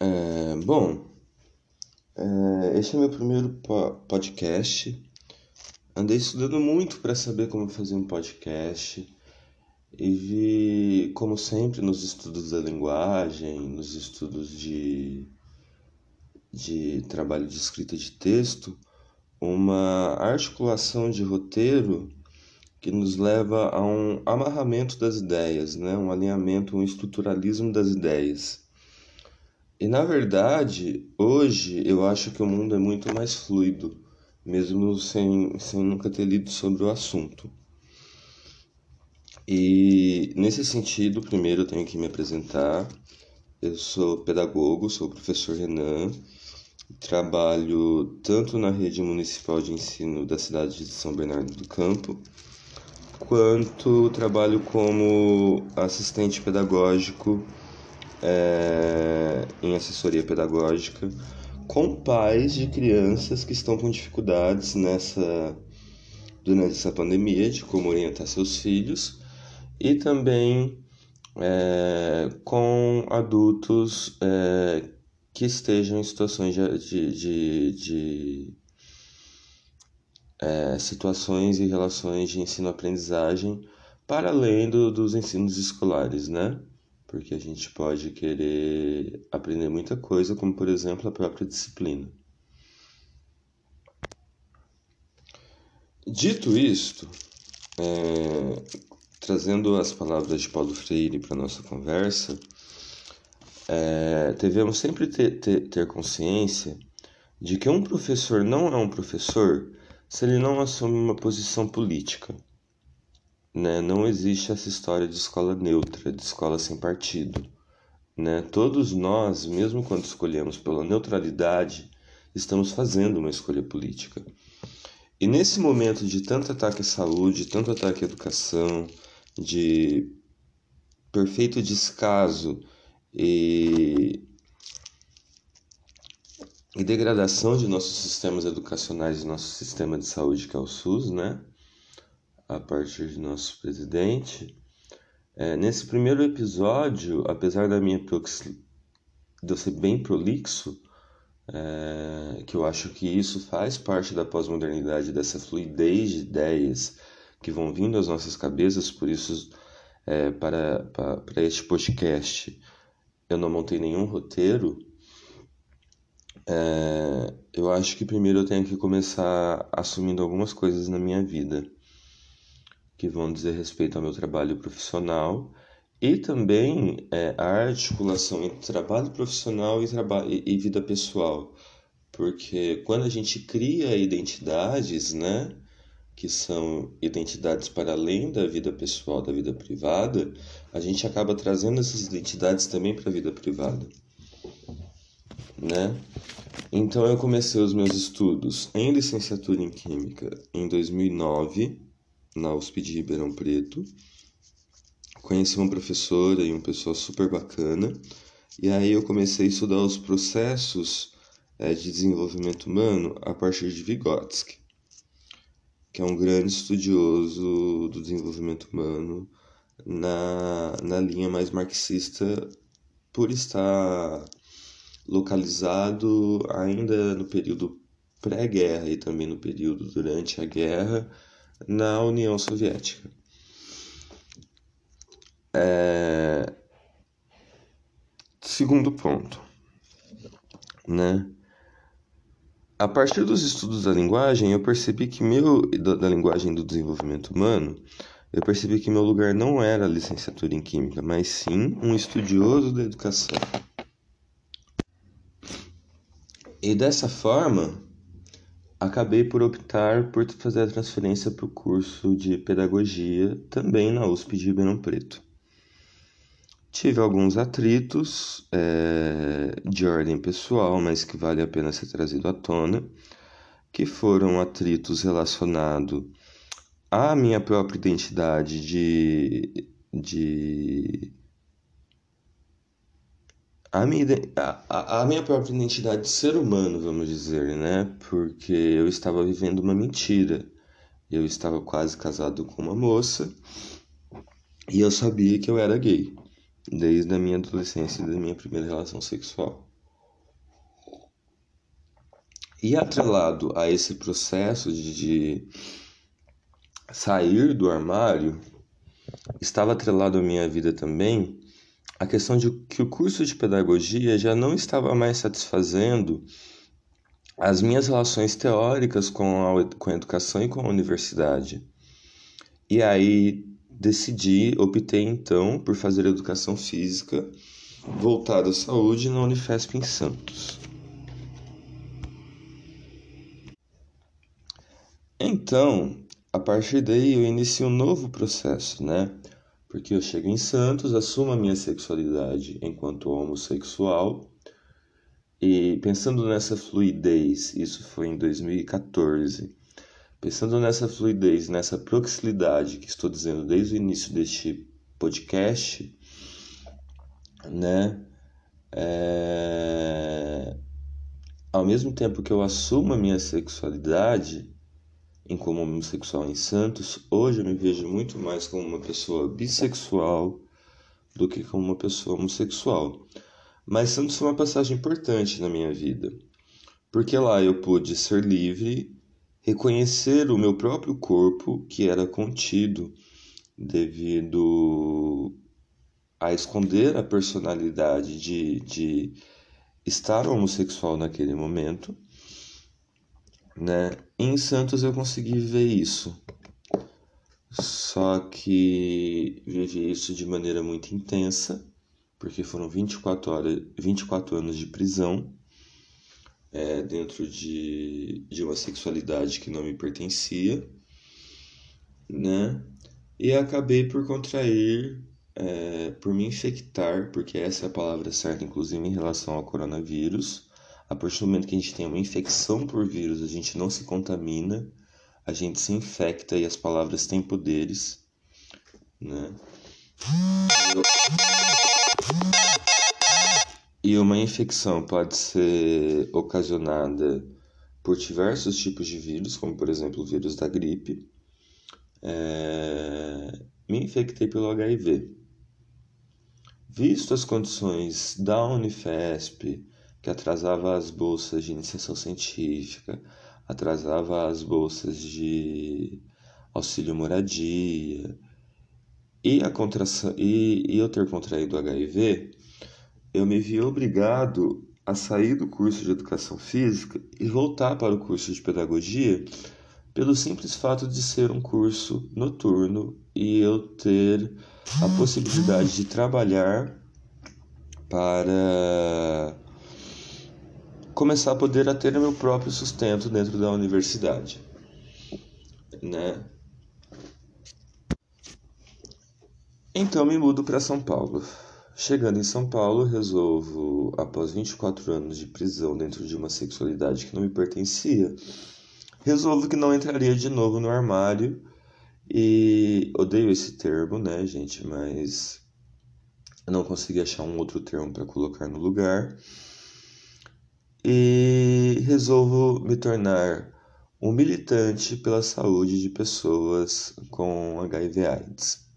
É, bom, é, esse é meu primeiro po podcast. Andei estudando muito para saber como fazer um podcast e vi, como sempre, nos estudos da linguagem, nos estudos de, de trabalho de escrita de texto, uma articulação de roteiro que nos leva a um amarramento das ideias, né? um alinhamento, um estruturalismo das ideias. E na verdade, hoje eu acho que o mundo é muito mais fluido, mesmo sem, sem nunca ter lido sobre o assunto. E nesse sentido, primeiro eu tenho que me apresentar. Eu sou pedagogo, sou o professor Renan, trabalho tanto na rede municipal de ensino da cidade de São Bernardo do Campo, quanto trabalho como assistente pedagógico é, em assessoria pedagógica com pais de crianças que estão com dificuldades nessa durante essa pandemia de como orientar seus filhos e também é, com adultos é, que estejam em situações de, de, de, de é, situações e relações de ensino-aprendizagem para além do, dos ensinos escolares, né? Porque a gente pode querer aprender muita coisa, como por exemplo a própria disciplina. Dito isto, é, trazendo as palavras de Paulo Freire para nossa conversa, é, devemos sempre ter, ter, ter consciência de que um professor não é um professor se ele não assume uma posição política né? Não existe essa história de escola neutra, de escola sem partido, né? Todos nós, mesmo quando escolhemos pela neutralidade, estamos fazendo uma escolha política. E nesse momento de tanto ataque à saúde, tanto ataque à educação, de perfeito descaso e, e degradação de nossos sistemas educacionais e nosso sistema de saúde, que é o SUS, né? A partir de nosso presidente. É, nesse primeiro episódio, apesar da minha de eu ser bem prolixo, é, que eu acho que isso faz parte da pós-modernidade, dessa fluidez de ideias que vão vindo às nossas cabeças, por isso, é, para, para, para este podcast, eu não montei nenhum roteiro. É, eu acho que primeiro eu tenho que começar assumindo algumas coisas na minha vida que vão dizer respeito ao meu trabalho profissional e também é, a articulação entre trabalho profissional e, trabalho, e, e vida pessoal. Porque quando a gente cria identidades, né, que são identidades para além da vida pessoal, da vida privada, a gente acaba trazendo essas identidades também para a vida privada, né? Então eu comecei os meus estudos em licenciatura em química em 2009 na USP de Ribeirão Preto. Conheci uma professora e um pessoal super bacana. E aí eu comecei a estudar os processos é, de desenvolvimento humano a partir de Vygotsky, que é um grande estudioso do desenvolvimento humano na, na linha mais marxista, por estar localizado ainda no período pré-guerra e também no período durante a guerra na União Soviética. É... Segundo ponto, né? A partir dos estudos da linguagem, eu percebi que meu da linguagem do desenvolvimento humano, eu percebi que meu lugar não era a licenciatura em química, mas sim um estudioso da educação. E dessa forma, acabei por optar por fazer a transferência para o curso de pedagogia também na USP de Ribeirão Preto. Tive alguns atritos é, de ordem pessoal, mas que vale a pena ser trazido à tona, que foram atritos relacionados à minha própria identidade de, de a minha, a, a minha própria identidade de ser humano, vamos dizer, né? Porque eu estava vivendo uma mentira. Eu estava quase casado com uma moça e eu sabia que eu era gay, desde a minha adolescência da minha primeira relação sexual. E atrelado a esse processo de, de sair do armário, estava atrelado à minha vida também a questão de que o curso de pedagogia já não estava mais satisfazendo as minhas relações teóricas com a, com a educação e com a universidade. E aí decidi, optei então por fazer educação física voltada à saúde na Unifesp em Santos. Então, a partir daí eu inicio um novo processo, né? Porque eu chego em Santos, assumo a minha sexualidade enquanto homossexual e pensando nessa fluidez, isso foi em 2014. Pensando nessa fluidez, nessa proximidade que estou dizendo desde o início deste podcast, né? É... Ao mesmo tempo que eu assumo a minha sexualidade, em como homossexual em Santos, hoje eu me vejo muito mais como uma pessoa bissexual do que como uma pessoa homossexual. Mas Santos foi uma passagem importante na minha vida, porque lá eu pude ser livre, reconhecer o meu próprio corpo que era contido devido a esconder a personalidade de, de estar homossexual naquele momento né? Em Santos eu consegui ver isso. Só que vivi isso de maneira muito intensa, porque foram 24 horas, 24 anos de prisão é, dentro de, de uma sexualidade que não me pertencia, né? E acabei por contrair, é, por me infectar, porque essa é a palavra certa, inclusive em relação ao coronavírus, a partir do momento que a gente tem uma infecção por vírus, a gente não se contamina, a gente se infecta e as palavras têm poderes, né? E uma infecção pode ser ocasionada por diversos tipos de vírus, como por exemplo o vírus da gripe. É... Me infectei pelo HIV. Visto as condições da Unifesp, que atrasava as bolsas de iniciação científica, atrasava as bolsas de auxílio moradia. E, a contração, e, e eu ter contraído HIV, eu me vi obrigado a sair do curso de educação física e voltar para o curso de pedagogia pelo simples fato de ser um curso noturno e eu ter a possibilidade de trabalhar para começar a poder a ter meu próprio sustento dentro da universidade, né? Então me mudo para São Paulo. Chegando em São Paulo, resolvo, após 24 anos de prisão dentro de uma sexualidade que não me pertencia, resolvo que não entraria de novo no armário e odeio esse termo, né, gente, mas eu não consegui achar um outro termo para colocar no lugar e resolvo me tornar um militante pela saúde de pessoas com HIV/AIDS.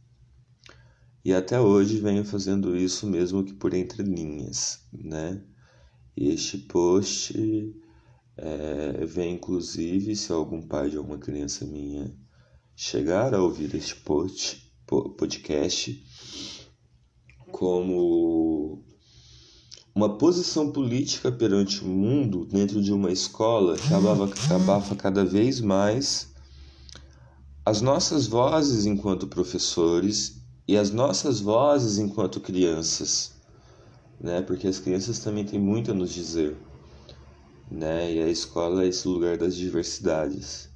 E até hoje venho fazendo isso mesmo que por entre linhas, né? Este post é, vem inclusive se algum pai de alguma criança minha chegar a ouvir este post, podcast como uma posição política perante o mundo dentro de uma escola que abafa, abafa cada vez mais as nossas vozes enquanto professores e as nossas vozes enquanto crianças, né? Porque as crianças também têm muito a nos dizer, né? E a escola é esse lugar das diversidades.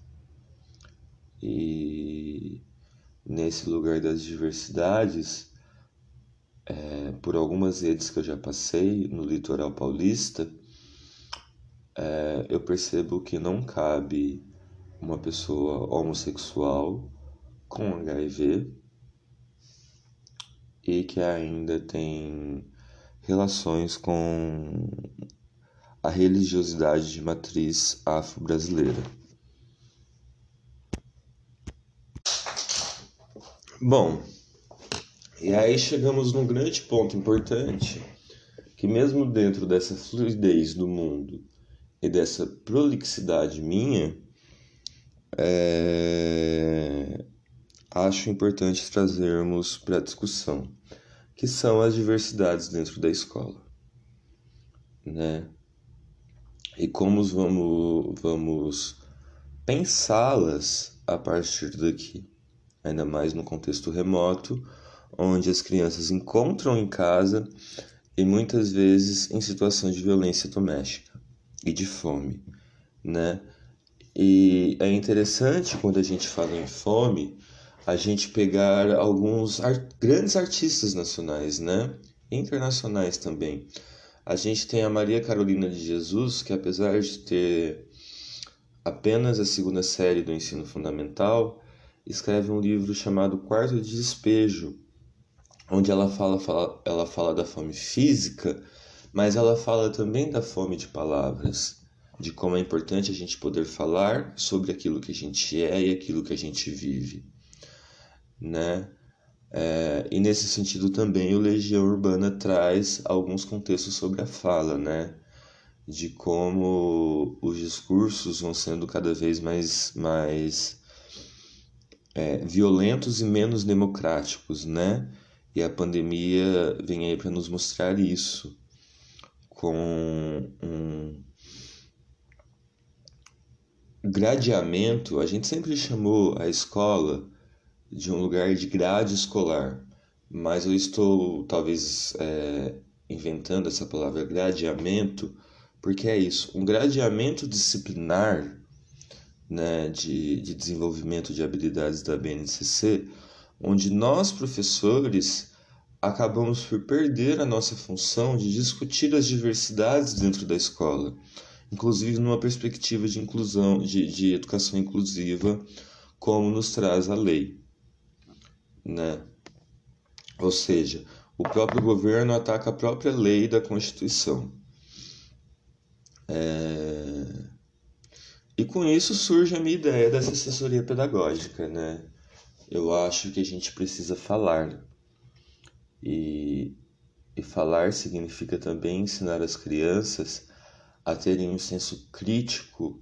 E nesse lugar das diversidades, é, por algumas redes que eu já passei no litoral paulista, é, eu percebo que não cabe uma pessoa homossexual com HIV e que ainda tem relações com a religiosidade de matriz afro-brasileira. Bom, e aí chegamos num grande ponto importante, que mesmo dentro dessa fluidez do mundo, e dessa prolixidade minha, é... acho importante trazermos para a discussão, que são as diversidades dentro da escola, né? E como vamos, vamos pensá-las a partir daqui, ainda mais no contexto remoto, onde as crianças encontram em casa e muitas vezes em situações de violência doméstica e de fome, né? E é interessante quando a gente fala em fome, a gente pegar alguns art grandes artistas nacionais, né? Internacionais também. A gente tem a Maria Carolina de Jesus, que apesar de ter apenas a segunda série do ensino fundamental, escreve um livro chamado Quarto de Despejo, onde ela fala, fala, ela fala da fome física, mas ela fala também da fome de palavras, de como é importante a gente poder falar sobre aquilo que a gente é e aquilo que a gente vive, né? É, e nesse sentido também o Legião Urbana traz alguns contextos sobre a fala, né? De como os discursos vão sendo cada vez mais, mais é, violentos e menos democráticos, né? E a pandemia vem aí para nos mostrar isso com um gradeamento. A gente sempre chamou a escola de um lugar de grade escolar, mas eu estou talvez é, inventando essa palavra gradeamento porque é isso, um gradeamento disciplinar né, de, de desenvolvimento de habilidades da BNCC onde nós, professores, acabamos por perder a nossa função de discutir as diversidades dentro da escola, inclusive numa perspectiva de inclusão, de, de educação inclusiva, como nos traz a lei. Né? Ou seja, o próprio governo ataca a própria lei da Constituição. É... E com isso surge a minha ideia dessa assessoria pedagógica, né? Eu acho que a gente precisa falar. E, e falar significa também ensinar as crianças a terem um senso crítico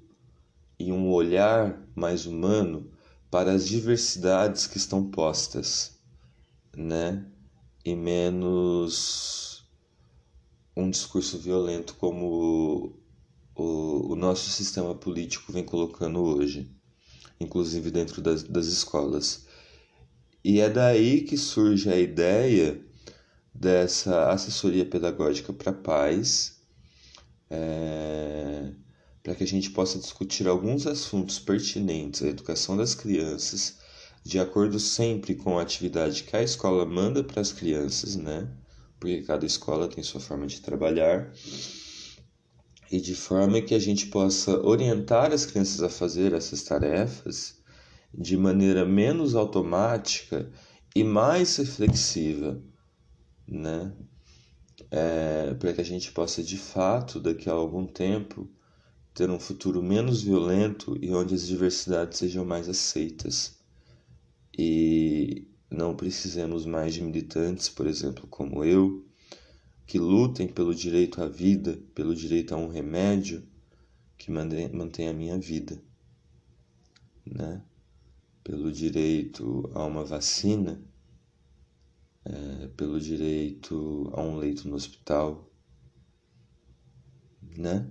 e um olhar mais humano para as diversidades que estão postas, né? E menos um discurso violento como o, o nosso sistema político vem colocando hoje, inclusive dentro das, das escolas. E é daí que surge a ideia dessa assessoria pedagógica para pais, é, para que a gente possa discutir alguns assuntos pertinentes à educação das crianças, de acordo sempre com a atividade que a escola manda para as crianças, né? Porque cada escola tem sua forma de trabalhar. E de forma que a gente possa orientar as crianças a fazer essas tarefas de maneira menos automática e mais reflexiva, né? É, para que a gente possa de fato, daqui a algum tempo, ter um futuro menos violento e onde as diversidades sejam mais aceitas. E não precisemos mais de militantes, por exemplo, como eu, que lutem pelo direito à vida, pelo direito a um remédio que mantém a minha vida, né? Pelo direito a uma vacina, é, pelo direito a um leito no hospital, né?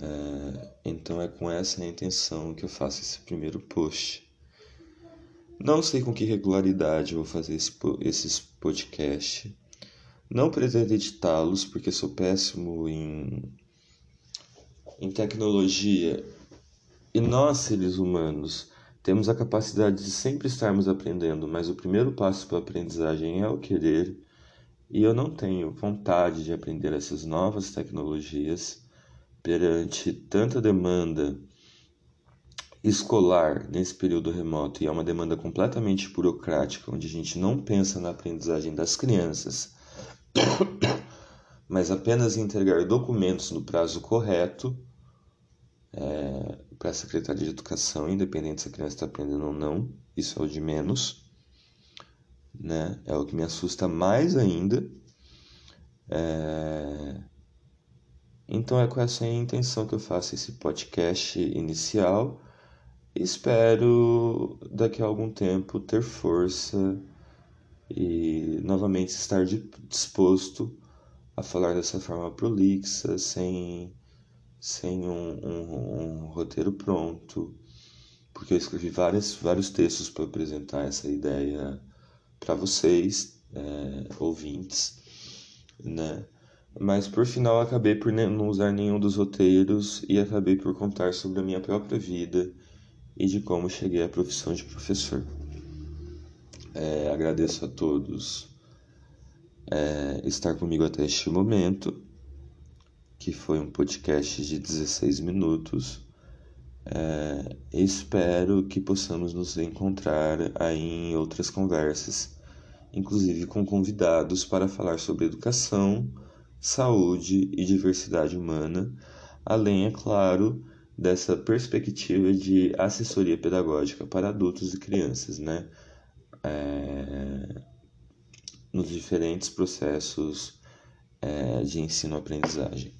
É, então é com essa intenção que eu faço esse primeiro post. Não sei com que regularidade vou fazer esse, esses podcasts. Não pretendo editá-los porque sou péssimo em, em tecnologia. E nós, seres humanos, temos a capacidade de sempre estarmos aprendendo, mas o primeiro passo para a aprendizagem é o querer, e eu não tenho vontade de aprender essas novas tecnologias perante tanta demanda escolar nesse período remoto, e é uma demanda completamente burocrática, onde a gente não pensa na aprendizagem das crianças, mas apenas entregar documentos no prazo correto. É, para a Secretaria de Educação, independente se a criança está aprendendo ou não, isso é o de menos, né? É o que me assusta mais ainda. É... Então é com essa intenção que eu faço esse podcast inicial. Espero daqui a algum tempo ter força e novamente estar disposto a falar dessa forma prolixa, sem, sem um, um, um roteiro pronto, porque eu escrevi vários, vários textos para apresentar essa ideia para vocês, é, ouvintes, né? Mas por final acabei por não usar nenhum dos roteiros e acabei por contar sobre a minha própria vida e de como cheguei à profissão de professor. É, agradeço a todos é, estar comigo até este momento, que foi um podcast de 16 minutos. É, espero que possamos nos encontrar aí em outras conversas, inclusive com convidados para falar sobre educação saúde e diversidade humana, além, é claro, dessa perspectiva de assessoria pedagógica para adultos e crianças, né? É, nos diferentes processos é, de ensino-aprendizagem.